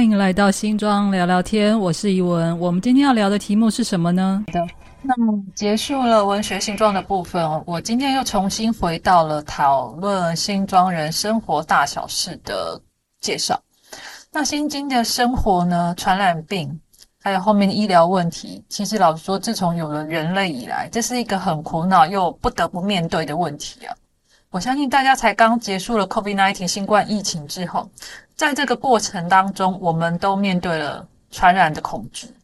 欢迎来到新庄聊聊天，我是怡文。我们今天要聊的题目是什么呢？的，那么结束了文学新庄的部分，我今天又重新回到了讨论新庄人生活大小事的介绍。那新津的生活呢，传染病，还有后面的医疗问题，其实老实说，自从有了人类以来，这是一个很苦恼又不得不面对的问题啊。我相信大家才刚结束了 COVID-19 新冠疫情之后，在这个过程当中，我们都面对了传染的恐惧，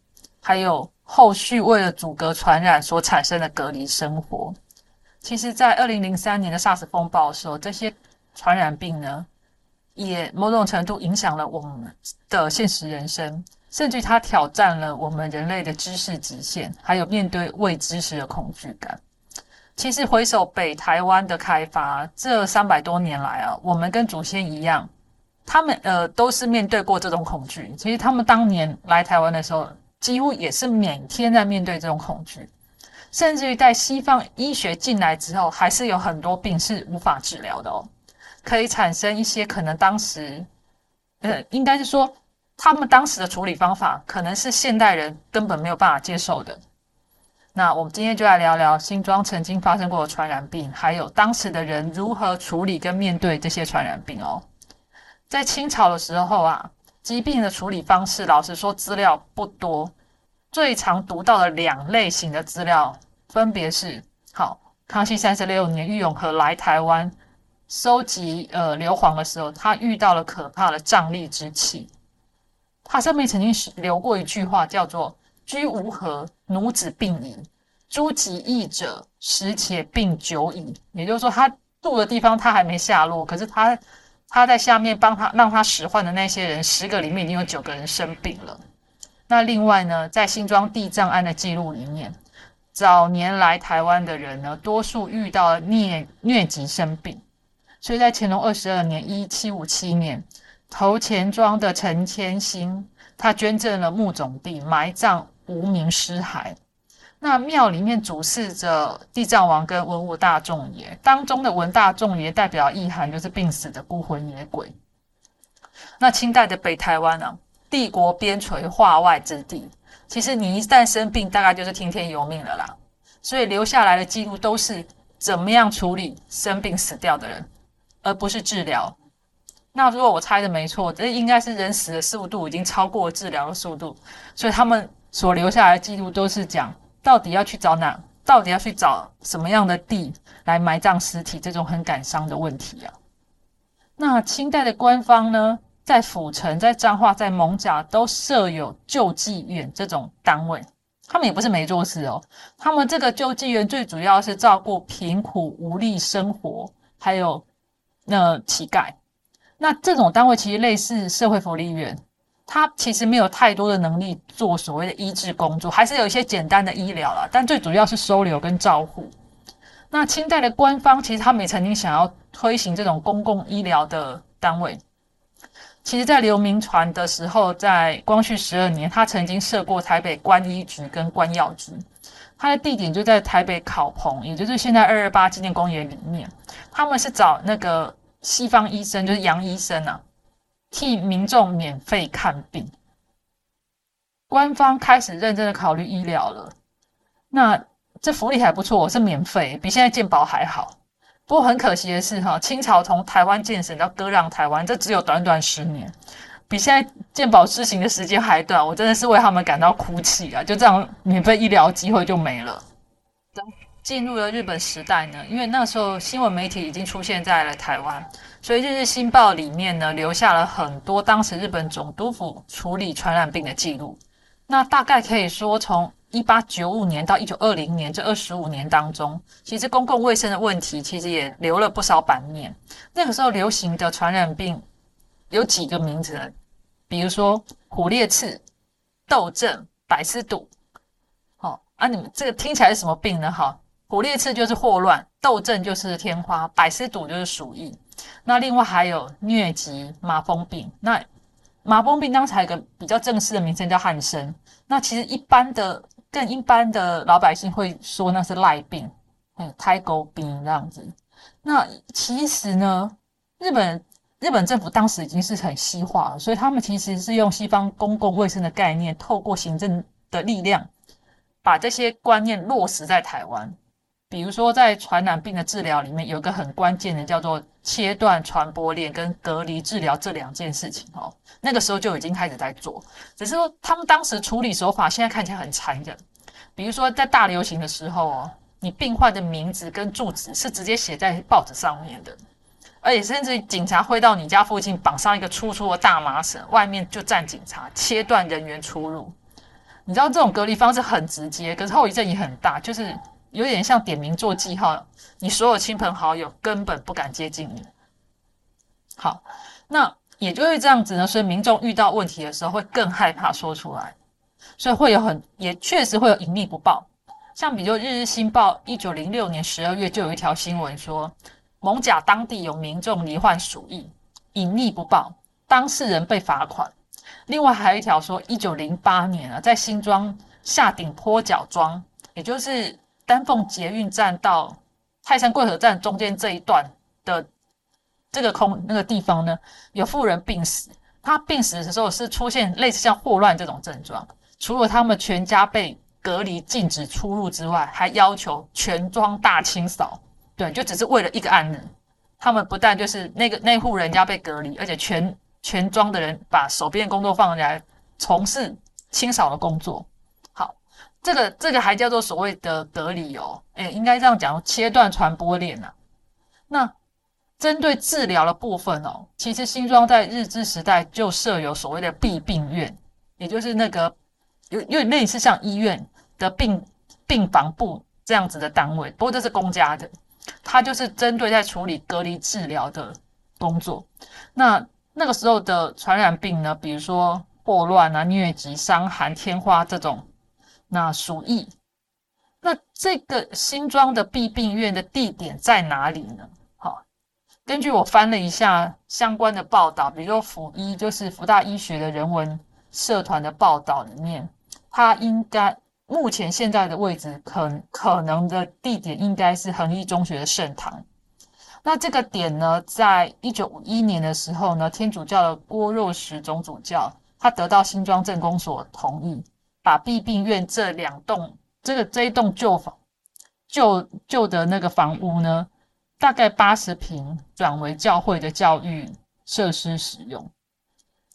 还有后续为了阻隔传染所产生的隔离生活。其实，在二零零三年的 SARS 风暴的时候，这些传染病呢，也某种程度影响了我们的现实人生，甚至它挑战了我们人类的知识极限，还有面对未知时的恐惧感。其实回首北台湾的开发，这三百多年来啊，我们跟祖先一样，他们呃都是面对过这种恐惧。其实他们当年来台湾的时候，几乎也是每天在面对这种恐惧，甚至于在西方医学进来之后，还是有很多病是无法治疗的哦，可以产生一些可能当时，呃，应该是说他们当时的处理方法，可能是现代人根本没有办法接受的。那我们今天就来聊聊新庄曾经发生过的传染病，还有当时的人如何处理跟面对这些传染病哦。在清朝的时候啊，疾病的处理方式，老实说资料不多，最常读到的两类型的资料，分别是：好，康熙三十六年郁永和来台湾收集呃硫磺的时候，他遇到了可怕的瘴疠之气，他上面曾经留过一句话，叫做。居无何，奴子病矣。诸疾疫者，时且病久矣。也就是说，他住的地方他还没下落，可是他他在下面帮他让他使唤的那些人，十个里面已经有九个人生病了。那另外呢，在新庄地藏庵的记录里面，早年来台湾的人呢，多数遇到疟疟疾生病。所以在乾隆二十二年（一七五七年），头前庄的陈千兴，他捐赠了墓冢地埋葬。无名尸骸，那庙里面主祀着地藏王跟文武大众爷，当中的文大众爷代表意涵就是病死的孤魂野鬼。那清代的北台湾呢，帝国边陲化外之地，其实你一旦生病，大概就是听天由命了啦。所以留下来的记录都是怎么样处理生病死掉的人，而不是治疗。那如果我猜的没错，这应该是人死的速度已经超过治疗的速度，所以他们。所留下来的记录都是讲，到底要去找哪，到底要去找什么样的地来埋葬尸体，这种很感伤的问题啊。那清代的官方呢，在府城、在彰化、在蒙甲都设有救济院这种单位，他们也不是没做事哦。他们这个救济院最主要是照顾贫苦无力生活，还有那乞丐。那这种单位其实类似社会福利院。他其实没有太多的能力做所谓的医治工作，还是有一些简单的医疗了，但最主要是收留跟照护。那清代的官方其实他们也曾经想要推行这种公共医疗的单位。其实，在刘铭传的时候，在光绪十二年，他曾经设过台北官医局跟官药局，它的地点就在台北考棚，也就是现在二二八纪念公园里面。他们是找那个西方医生，就是杨医生啊。替民众免费看病，官方开始认真的考虑医疗了。那这福利还不错，是免费，比现在健保还好。不过很可惜的是，哈，清朝从台湾建省到割让台湾，这只有短短十年，比现在健保施行的时间还短。我真的是为他们感到哭泣啊！就这样，免费医疗机会就没了。进入了日本时代呢，因为那时候新闻媒体已经出现在了台湾。所以《日日新报》里面呢，留下了很多当时日本总督府处理传染病的记录。那大概可以说，从一八九五年到一九二零年这二十五年当中，其实公共卫生的问题其实也留了不少版面。那个时候流行的传染病有几个名字，比如说虎裂刺、痘症、百丝毒。好啊，你们这个听起来是什么病呢？哈，虎裂刺就是霍乱，痘症就是天花，百丝毒就是鼠疫。那另外还有疟疾、麻风病。那麻风病当时还有个比较正式的名称叫汉生。那其实一般的、更一般的老百姓会说那是赖病，有胎狗病这样子。那其实呢，日本日本政府当时已经是很西化了，所以他们其实是用西方公共卫生的概念，透过行政的力量，把这些观念落实在台湾。比如说，在传染病的治疗里面，有一个很关键的叫做切断传播链跟隔离治疗这两件事情哦。那个时候就已经开始在做，只是说他们当时处理手法现在看起来很残忍。比如说在大流行的时候哦，你病患的名字跟住址是直接写在报纸上面的，而且甚至警察会到你家附近绑上一个粗粗的大麻绳，外面就站警察，切断人员出入。你知道这种隔离方式很直接，可是后遗症也很大，就是。有点像点名做记号，你所有亲朋好友根本不敢接近你。好，那也就是这样子呢，所以民众遇到问题的时候会更害怕说出来，所以会有很也确实会有隐匿不报。像比如《日日新报》一九零六年十二月就有一条新闻说，蒙甲当地有民众罹患鼠疫，隐匿不报，当事人被罚款。另外还有一条说，一九零八年啊，在新庄下顶坡角庄，也就是。丹凤捷运站到泰山贵和站中间这一段的这个空那个地方呢，有妇人病死。她病死的时候是出现类似像霍乱这种症状，除了他们全家被隔离禁止出入之外，还要求全庄大清扫。对，就只是为了一个案子，他们不但就是那个那户人家被隔离，而且全全庄的人把手边工作放下来，从事清扫的工作。这个这个还叫做所谓的隔离哦，哎，应该这样讲，切断传播链呐。那针对治疗的部分哦，其实新庄在日治时代就设有所谓的病病院，也就是那个有有点类似像医院的病病房部这样子的单位，不过这是公家的，它就是针对在处理隔离治疗的工作。那那个时候的传染病呢，比如说霍乱啊、疟疾、伤寒、天花这种。那鼠疫，那这个新庄的避病院的地点在哪里呢？好，根据我翻了一下相关的报道，比如说辅医，就是福大医学的人文社团的报道里面，它应该目前现在的位置可可能的地点应该是恒毅中学的圣堂。那这个点呢，在一九五一年的时候呢，天主教的郭若石总主教，他得到新庄镇公所同意。把毕病院这两栋，这个这一栋旧房、旧旧的那个房屋呢，大概八十平，转为教会的教育设施使用。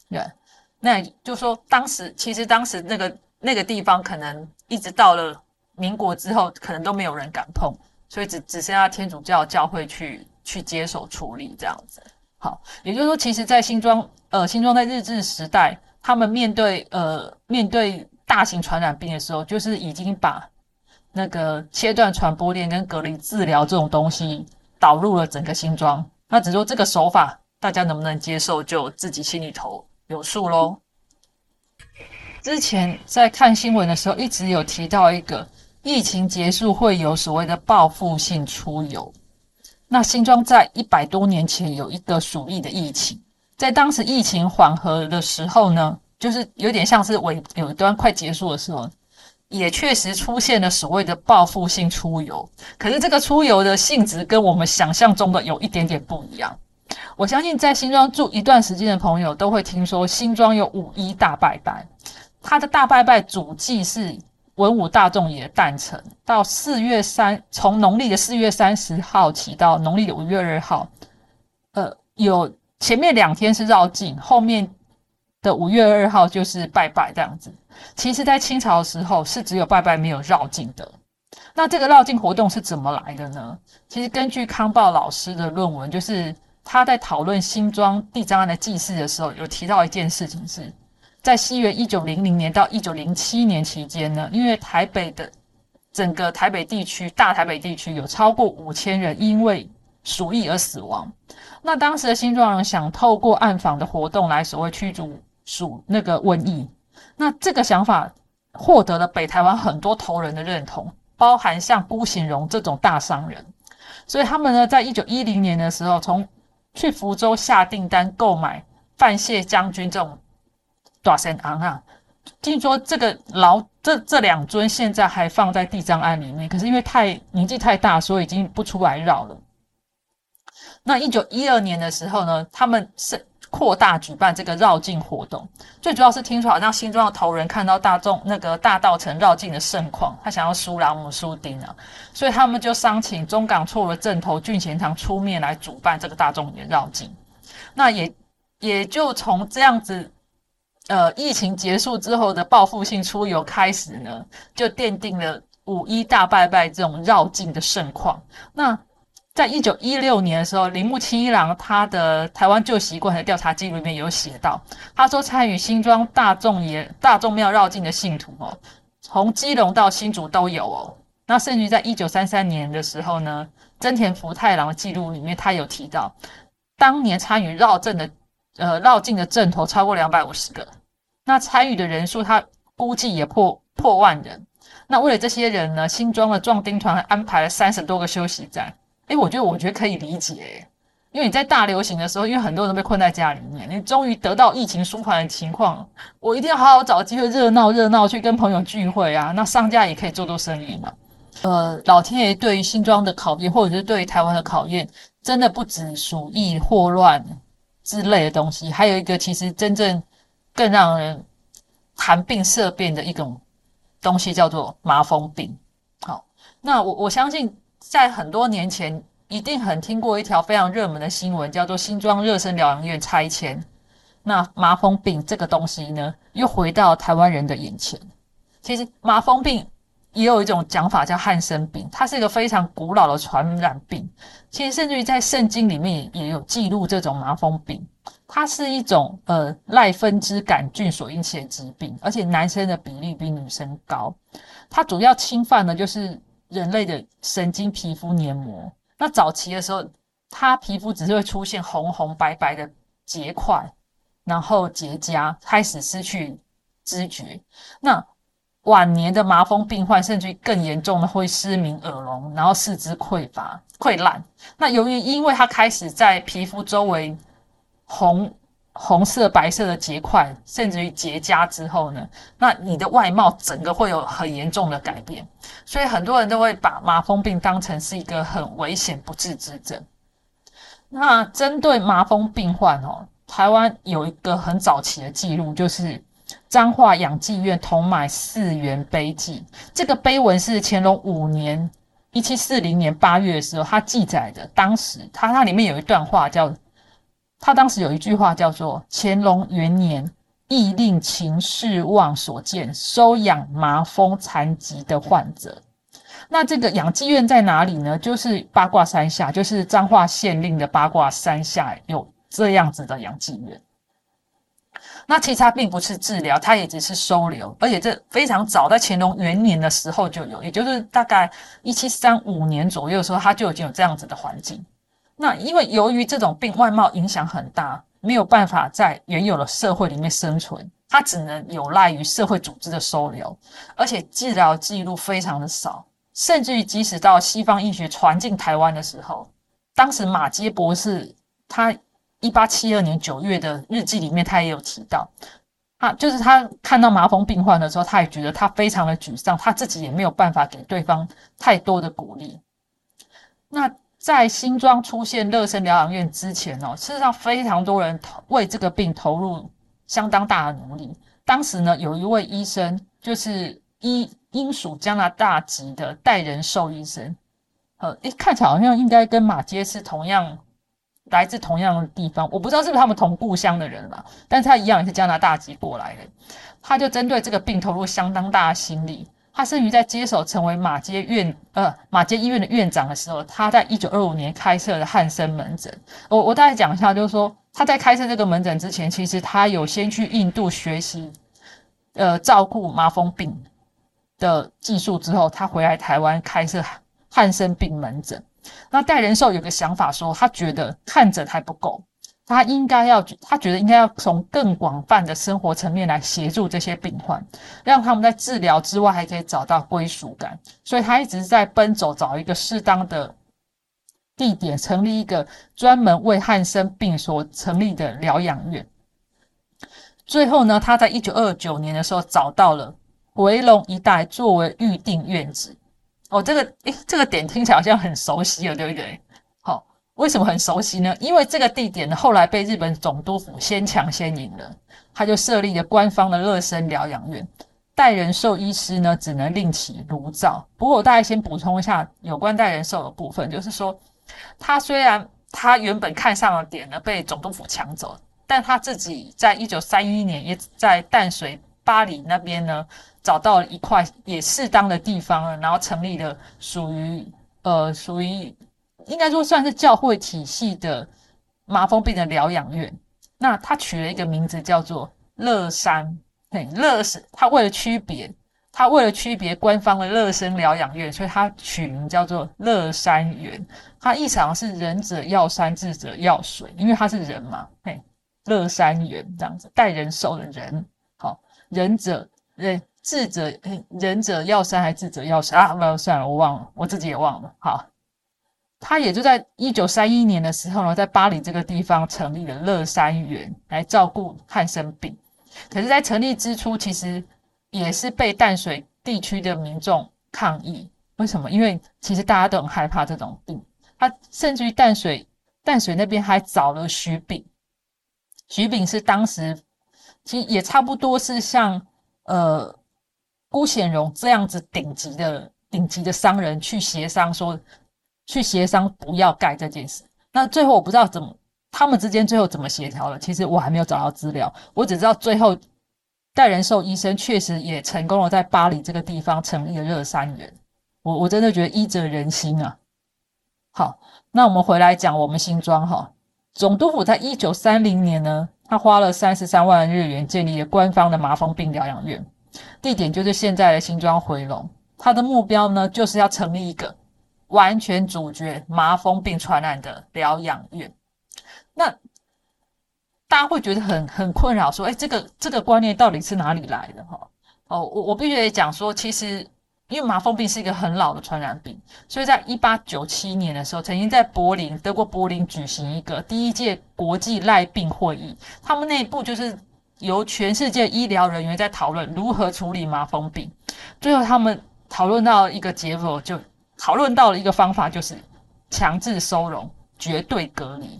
对，那就说当时其实当时那个那个地方，可能一直到了民国之后，可能都没有人敢碰，所以只只剩下天主教教会去去接手处理这样子。好，也就是说，其实，在新庄，呃，新庄在日治时代，他们面对呃面对。大型传染病的时候，就是已经把那个切断传播链跟隔离治疗这种东西导入了整个新庄。那只说这个手法，大家能不能接受，就自己心里头有数喽。之前在看新闻的时候，一直有提到一个疫情结束会有所谓的报复性出游。那新庄在一百多年前有一个鼠疫的疫情，在当时疫情缓和的时候呢？就是有点像是尾有一段快结束的时候，也确实出现了所谓的报复性出游。可是这个出游的性质跟我们想象中的有一点点不一样。我相信在新庄住一段时间的朋友都会听说新庄有五一大拜拜，它的大拜拜主祭是文武大众爷诞辰，到四月三，从农历的四月三十号起到农历的五月二号，呃，有前面两天是绕境，后面。的五月二号就是拜拜这样子，其实，在清朝的时候是只有拜拜没有绕境的。那这个绕境活动是怎么来的呢？其实根据康报老师的论文，就是他在讨论新庄地藏庵的祭祀的时候，有提到一件事情，是在西元一九零零年到一九零七年期间呢，因为台北的整个台北地区大台北地区有超过五千人因为鼠疫而死亡。那当时的新庄人想透过暗访的活动来所谓驱逐。属那个瘟疫，那这个想法获得了北台湾很多头人的认同，包含像辜显荣这种大商人，所以他们呢，在一九一零年的时候，从去福州下订单购买范谢将军这种大神昂啊，听说这个老这这两尊现在还放在地藏庵里面，可是因为太年纪太大，所以已经不出来绕了。那一九一二年的时候呢，他们是扩大举办这个绕境活动，最主要是听说好像新庄的头人看到大众那个大道城绕境的盛况，他想要输朗姆输丁啊，所以他们就商请中港错的镇头俊贤堂出面来主办这个大众的绕境。那也也就从这样子，呃，疫情结束之后的报复性出游开始呢，就奠定了五一大拜拜这种绕境的盛况。那在一九一六年的时候，铃木清一郎他的台湾旧习惯的调查记录里面有写到，他说参与新庄大众也大众庙绕境的信徒哦，从基隆到新竹都有哦。那甚至在一九三三年的时候呢，真田福太郎的记录里面，他有提到，当年参与绕境的呃绕境的镇头超过两百五十个，那参与的人数他估计也破破万人。那为了这些人呢，新庄的壮丁团安排了三十多个休息站。哎，我觉得我觉得可以理解，因为你在大流行的时候，因为很多人都被困在家里面，你终于得到疫情舒缓的情况，我一定要好好找机会热闹热闹去跟朋友聚会啊！那商家也可以做做生意嘛。呃，老天爷对于新庄的考验，或者是对于台湾的考验，真的不止鼠疫、霍乱之类的东西，还有一个其实真正更让人谈病色变的一种东西，叫做麻风病。好，那我我相信。在很多年前，一定很听过一条非常热门的新闻，叫做新庄热身疗养院拆迁。那麻风病这个东西呢，又回到台湾人的眼前。其实麻风病也有一种讲法叫汉生病，它是一个非常古老的传染病。其实甚至于在圣经里面也有记录这种麻风病。它是一种呃赖分支杆菌所引起的疾病，而且男生的比例比女生高。它主要侵犯的就是。人类的神经皮肤黏膜，那早期的时候，它皮肤只是会出现红红白白的结块，然后结痂，开始失去知觉。那晚年的麻风病患，甚至更严重的会失明、耳聋，然后四肢溃乏、溃烂。那由于因为它开始在皮肤周围红。红色、白色的结块，甚至于结痂之后呢，那你的外貌整个会有很严重的改变，所以很多人都会把麻风病当成是一个很危险不治之症。那针对麻风病患哦，台湾有一个很早期的记录，就是彰化养济院同买四元碑记。这个碑文是乾隆五年（一七四零年八月）的时候，他记载的。当时他那里面有一段话叫。他当时有一句话叫做“乾隆元年，亦令秦氏望所见，收养麻风残疾的患者。”那这个养济院在哪里呢？就是八卦山下，就是彰化县令的八卦山下有这样子的养济院。那其实它并不是治疗，它也只是收留，而且这非常早，在乾隆元年的时候就有，也就是大概一七三五年左右的时候，它就已经有这样子的环境。那因为由于这种病外貌影响很大，没有办法在原有的社会里面生存，它只能有赖于社会组织的收留，而且治疗记录非常的少，甚至于即使到西方医学传进台湾的时候，当时马街博士他一八七二年九月的日记里面，他也有提到，啊，就是他看到麻风病患的时候，他也觉得他非常的沮丧，他自己也没有办法给对方太多的鼓励，那。在新庄出现热身疗养院之前哦，事实上非常多人投为这个病投入相当大的努力。当时呢，有一位医生，就是医英属加拿大籍的代人寿医生，呃，诶，看起来好像应该跟马街是同样来自同样的地方，我不知道是不是他们同故乡的人啦，但是他一样也是加拿大籍过来的，他就针对这个病投入相当大的心力。他生于在接手成为马街院呃马街医院的院长的时候，他在一九二五年开设了汉生门诊。我我大概讲一下，就是说他在开设这个门诊之前，其实他有先去印度学习，呃照顾麻风病的技术之后，他回来台湾开设汉生病门诊。那戴仁寿有个想法说，他觉得看诊还不够。他应该要，他觉得应该要从更广泛的生活层面来协助这些病患，让他们在治疗之外还可以找到归属感。所以他一直在奔走，找一个适当的地点，成立一个专门为汉生病所成立的疗养院。最后呢，他在一九二九年的时候找到了回龙一带作为预定院址。哦，这个诶，这个点听起来好像很熟悉了，对不对？为什么很熟悉呢？因为这个地点呢，后来被日本总督府先抢先赢了，他就设立了官方的热身疗养院，代人寿医师呢只能另起炉灶。不过我大概先补充一下有关代人寿的部分，就是说，他虽然他原本看上的点呢被总督府抢走，但他自己在一九三一年也在淡水巴黎那边呢找到一块也适当的地方，然后成立了属于呃属于。应该说算是教会体系的麻风病的疗养院。那他取了一个名字叫做乐山，对，乐是他为了区别，他为了区别官方的乐生疗养院，所以他取名叫做乐山园。他意思是仁者要山，智者要水，因为他是人嘛，嘿，乐山园这样子，带人寿的人，好，仁者仁智者仁者要山还是智者要水啊？不，算了，我忘了，我自己也忘了，好。他也就在一九三一年的时候呢，在巴黎这个地方成立了乐山园来照顾汉生病。可是，在成立之初，其实也是被淡水地区的民众抗议。为什么？因为其实大家都很害怕这种病。他甚至于淡水淡水那边还找了徐炳，徐炳是当时其实也差不多是像呃辜显荣这样子顶级的顶级的商人去协商说。去协商不要盖这件事，那最后我不知道怎么他们之间最后怎么协调了。其实我还没有找到资料，我只知道最后戴仁寿医生确实也成功了在巴黎这个地方成立了热山人。我我真的觉得医者仁心啊。好，那我们回来讲我们新庄哈总督府在一九三零年呢，他花了三十三万日元建立了官方的麻风病疗养院，地点就是现在的新庄回龙。他的目标呢，就是要成立一个。完全阻绝麻风病传染的疗养院，那大家会觉得很很困扰，说：“哎，这个这个观念到底是哪里来的？”哈，哦，我我必须得讲说，其实因为麻风病是一个很老的传染病，所以在一八九七年的时候，曾经在柏林，德国柏林举行一个第一届国际赖病会议，他们内部就是由全世界医疗人员在讨论如何处理麻风病，最后他们讨论到一个结果就。讨论到了一个方法，就是强制收容、绝对隔离，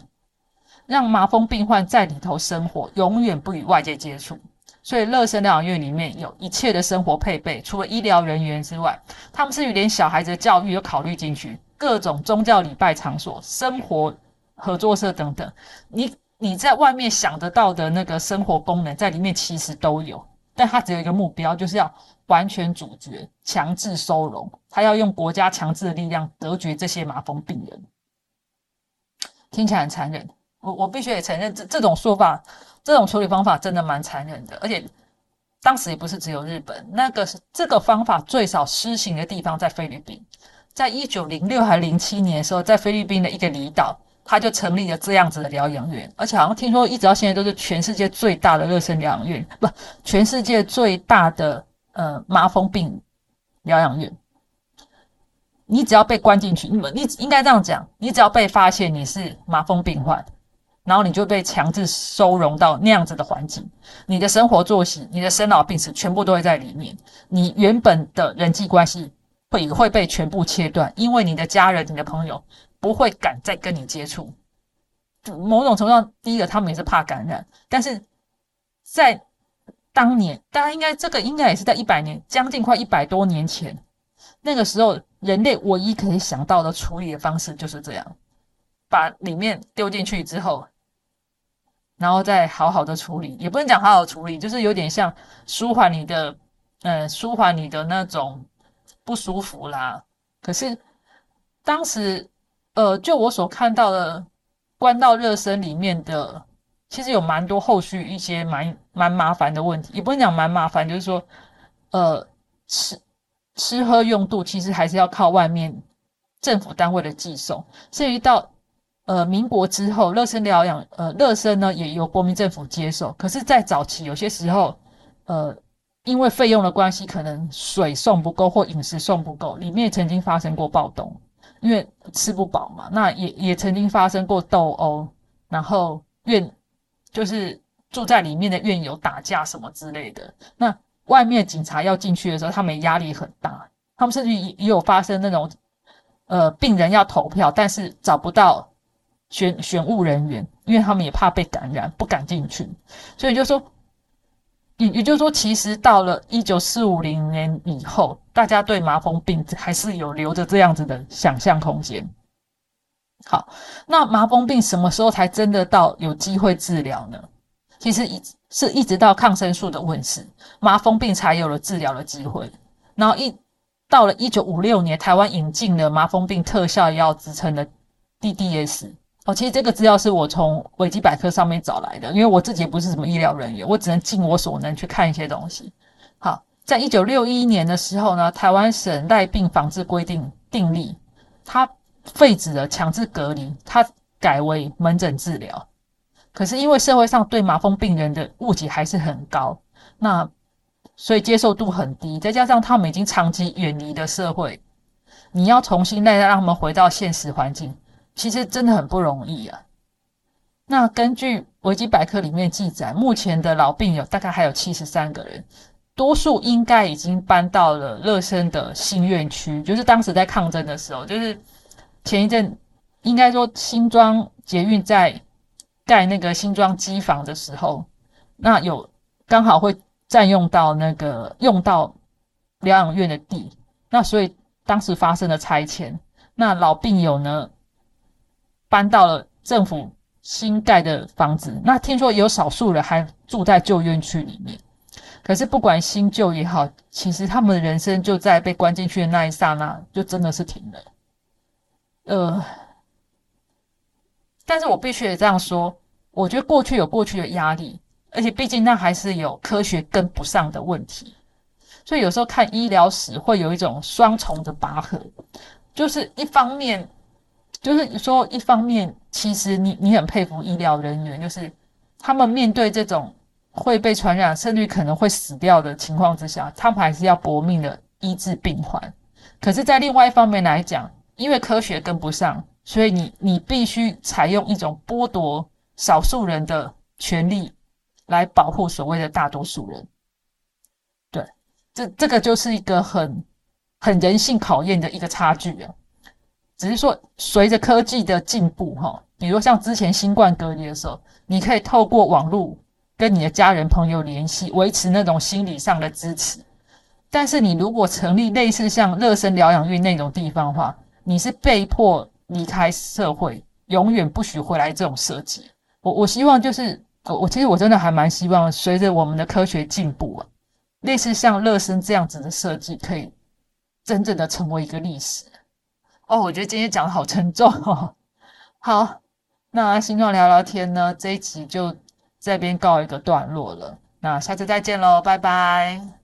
让麻风病患在里头生活，永远不与外界接触。所以乐生疗养院里面有一切的生活配备，除了医疗人员之外，他们是连小孩子的教育都考虑进去，各种宗教礼拜场所、生活合作社等等，你你在外面想得到的那个生活功能，在里面其实都有。但它只有一个目标，就是要完全阻绝、强制收容。他要用国家强制的力量隔绝这些麻风病人。听起来很残忍，我我必须也承认，这这种说法、这种处理方法真的蛮残忍的。而且当时也不是只有日本，那个是这个方法最少施行的地方在菲律宾，在一九零六还零七年的时候，在菲律宾的一个离岛。他就成立了这样子的疗养院，而且好像听说一直到现在都是全世界最大的热身疗养院，不，全世界最大的呃麻风病疗养院。你只要被关进去，你们你应该这样讲，你只要被发现你是麻风病患，然后你就被强制收容到那样子的环境，你的生活作息、你的生老病死全部都会在里面，你原本的人际关系会会被全部切断，因为你的家人、你的朋友。不会敢再跟你接触。某种程度上，第一个他们也是怕感染，但是在当年，大家应该这个应该也是在一百年，将近快一百多年前，那个时候人类唯一可以想到的处理的方式就是这样，把里面丢进去之后，然后再好好的处理，也不能讲好好处理，就是有点像舒缓你的，呃，舒缓你的那种不舒服啦。可是当时。呃，就我所看到的，关到热身里面的，其实有蛮多后续一些蛮蛮麻烦的问题，也不能讲蛮麻烦，就是说，呃，是吃喝用度其实还是要靠外面政府单位的寄送，至于到呃民国之后，热身疗养，呃热身呢也由国民政府接受，可是，在早期有些时候，呃，因为费用的关系，可能水送不够或饮食送不够，里面曾经发生过暴动。因为吃不饱嘛，那也也曾经发生过斗殴，然后院就是住在里面的院友打架什么之类的。那外面警察要进去的时候，他们压力很大，他们甚至也也有发生那种，呃，病人要投票，但是找不到选选务人员，因为他们也怕被感染，不敢进去。所以就说，也也就是说，其实到了一九四五零年以后，大家对麻风病还是有留着这样子的想象空间。好，那麻风病什么时候才真的到有机会治疗呢？其实一是一直到抗生素的问世，麻风病才有了治疗的机会。然后一到了一九五六年，台湾引进了麻风病特效药，制成的 DDS。哦，其实这个资料是我从维基百科上面找来的，因为我自己也不是什么医疗人员，我只能尽我所能去看一些东西。好，在一九六一年的时候呢，台湾省赖病防治规定订立，它废止了强制隔离，它改为门诊治疗。可是因为社会上对麻风病人的误解还是很高，那所以接受度很低，再加上他们已经长期远离的社会，你要重新再让他们回到现实环境。其实真的很不容易啊。那根据维基百科里面记载，目前的老病友大概还有七十三个人，多数应该已经搬到了乐生的新院区，就是当时在抗争的时候，就是前一阵应该说新庄捷运在盖那个新庄机房的时候，那有刚好会占用到那个用到疗养院的地，那所以当时发生了拆迁，那老病友呢？搬到了政府新盖的房子，那听说有少数人还住在旧院区里面。可是不管新旧也好，其实他们的人生就在被关进去的那一刹那，就真的是停了。呃，但是我必须得这样说，我觉得过去有过去的压力，而且毕竟那还是有科学跟不上的问题，所以有时候看医疗史会有一种双重的拔河，就是一方面。就是说，一方面，其实你你很佩服医疗人员，就是他们面对这种会被传染、甚至可能会死掉的情况之下，他们还是要搏命的医治病患。可是，在另外一方面来讲，因为科学跟不上，所以你你必须采用一种剥夺少数人的权利来保护所谓的大多数人。对，这这个就是一个很很人性考验的一个差距啊。只是说，随着科技的进步，哈，比如像之前新冠隔离的时候，你可以透过网络跟你的家人朋友联系，维持那种心理上的支持。但是你如果成立类似像乐生疗养院那种地方的话，你是被迫离开社会，永远不许回来这种设计。我我希望就是我我其实我真的还蛮希望，随着我们的科学进步啊，类似像乐身这样子的设计，可以真正的成为一个历史。哦，我觉得今天讲的好沉重哦。好，那新状聊聊天呢，这一集就这边告一个段落了。那下次再见喽，拜拜。